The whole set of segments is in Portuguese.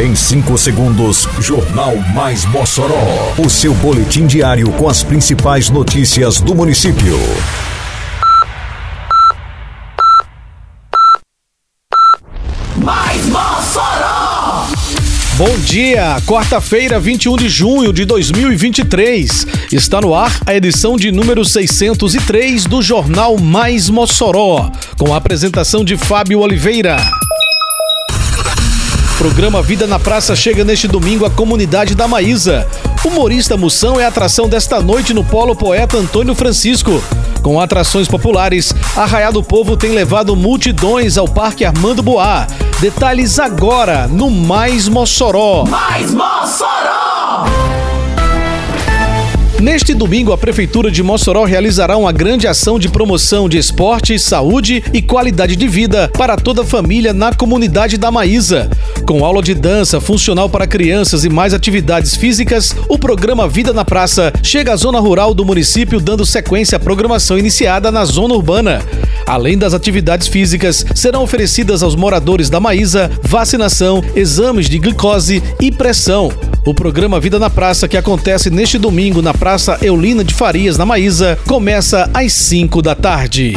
Em 5 segundos, Jornal Mais Mossoró. O seu boletim diário com as principais notícias do município. Mais Mossoró! Bom dia, quarta-feira, 21 de junho de 2023. Está no ar a edição de número 603 do Jornal Mais Mossoró, com a apresentação de Fábio Oliveira. Programa Vida na Praça chega neste domingo à comunidade da Maísa. Humorista Moção é a atração desta noite no Polo Poeta Antônio Francisco. Com atrações populares, Arraiá do Povo tem levado multidões ao Parque Armando Boá. Detalhes agora no Mais Mossoró. Mais Mossoró! Neste domingo, a Prefeitura de Mossoró realizará uma grande ação de promoção de esporte, saúde e qualidade de vida para toda a família na comunidade da Maísa. Com aula de dança, funcional para crianças e mais atividades físicas, o programa Vida na Praça chega à zona rural do município, dando sequência à programação iniciada na zona urbana. Além das atividades físicas, serão oferecidas aos moradores da Maísa vacinação, exames de glicose e pressão. O programa Vida na Praça, que acontece neste domingo na Praça Eulina de Farias, na Maísa, começa às 5 da tarde.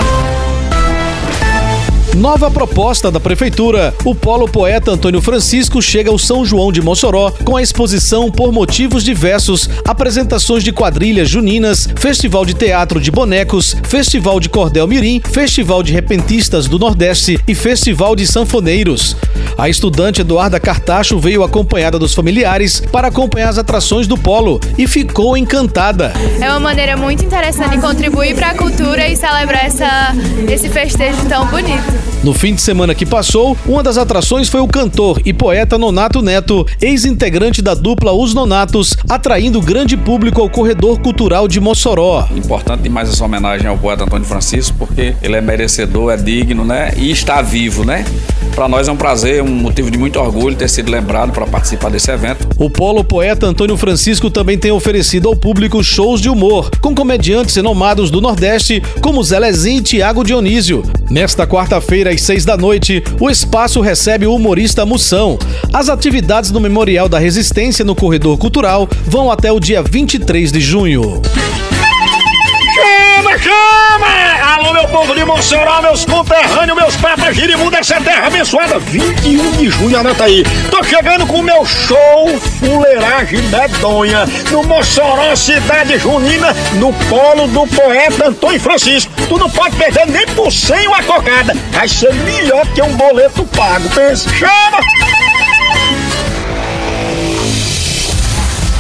Nova proposta da Prefeitura. O Polo Poeta Antônio Francisco chega ao São João de Mossoró com a exposição Por Motivos Diversos, apresentações de quadrilhas juninas, Festival de Teatro de Bonecos, Festival de Cordel Mirim, Festival de Repentistas do Nordeste e Festival de Sanfoneiros. A estudante Eduarda Cartacho veio acompanhada dos familiares para acompanhar as atrações do Polo e ficou encantada. É uma maneira muito interessante de contribuir para a cultura e celebrar essa, esse festejo tão bonito. No fim de semana que passou, uma das atrações foi o cantor e poeta Nonato Neto, ex-integrante da dupla Os Nonatos, atraindo grande público ao corredor cultural de Mossoró. Importante demais essa homenagem ao poeta Antônio Francisco, porque ele é merecedor, é digno, né? E está vivo, né? Para nós é um prazer, um motivo de muito orgulho ter sido lembrado para participar desse evento. O Polo Poeta Antônio Francisco também tem oferecido ao público shows de humor, com comediantes renomados do Nordeste, como Zelezinho e Tiago Dionísio. Nesta quarta-feira, às seis da noite, o espaço recebe o humorista Moção. As atividades no Memorial da Resistência no Corredor Cultural vão até o dia 23 de junho. Chama! Alô, meu povo de Mossoró, meus conterrâneos, meus papas girimum dessa terra abençoada. 21 de junho, anota aí. Tô chegando com o meu show Fuleiragem Medonha no Mossoró, cidade junina, no polo do poeta Antônio Francisco. Tu não pode perder nem por cem uma cocada. Vai ser melhor que um boleto pago. Pensa, chama!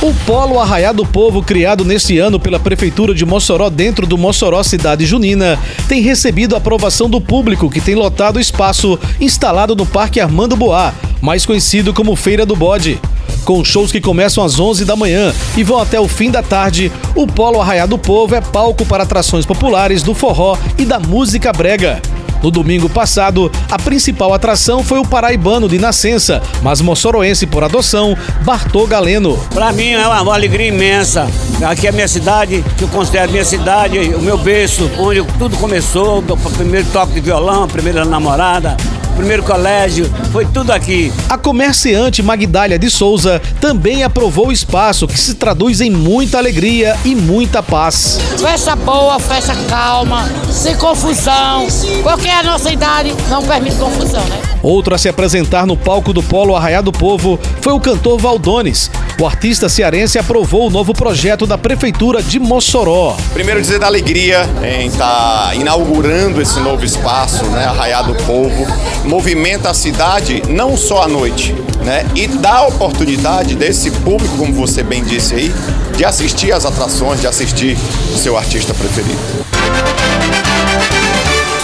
O Polo Arraiá do Povo, criado neste ano pela Prefeitura de Mossoró dentro do Mossoró Cidade Junina, tem recebido a aprovação do público que tem lotado o espaço instalado no Parque Armando Boá, mais conhecido como Feira do Bode. Com shows que começam às 11 da manhã e vão até o fim da tarde, o Polo Arraiá do Povo é palco para atrações populares do forró e da música brega. No domingo passado, a principal atração foi o paraibano de nascença, mas moçoroense por adoção, Bartô Galeno. Para mim é uma alegria imensa. Aqui é a minha cidade, que eu considero minha cidade, o meu berço, onde tudo começou, o primeiro toque de violão, a primeira namorada, primeiro colégio, foi tudo aqui. A comerciante Magdália de Souza também aprovou o espaço, que se traduz em muita alegria e muita paz. Festa boa, festa calma, sem confusão, porque a nossa idade não permite confusão, né? Outro a se apresentar no palco do Polo Arraiá do Povo foi o cantor Valdones. O artista cearense aprovou o novo projeto da Prefeitura de Mossoró. Primeiro dizer da alegria em estar tá inaugurando esse novo espaço, né, Arraiá do Povo. Movimenta a cidade não só à noite, né, e dá a oportunidade desse público, como você bem disse aí, de assistir às atrações, de assistir o seu artista preferido.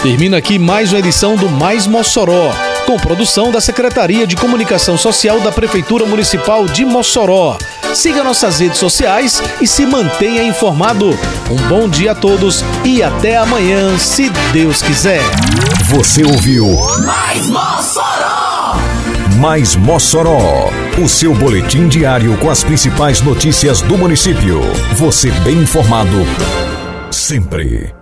Termina aqui mais uma edição do Mais Mossoró com produção da Secretaria de Comunicação Social da Prefeitura Municipal de Mossoró. Siga nossas redes sociais e se mantenha informado. Um bom dia a todos e até amanhã, se Deus quiser. Você ouviu Mais Mossoró! Mais Mossoró, o seu boletim diário com as principais notícias do município. Você bem informado sempre.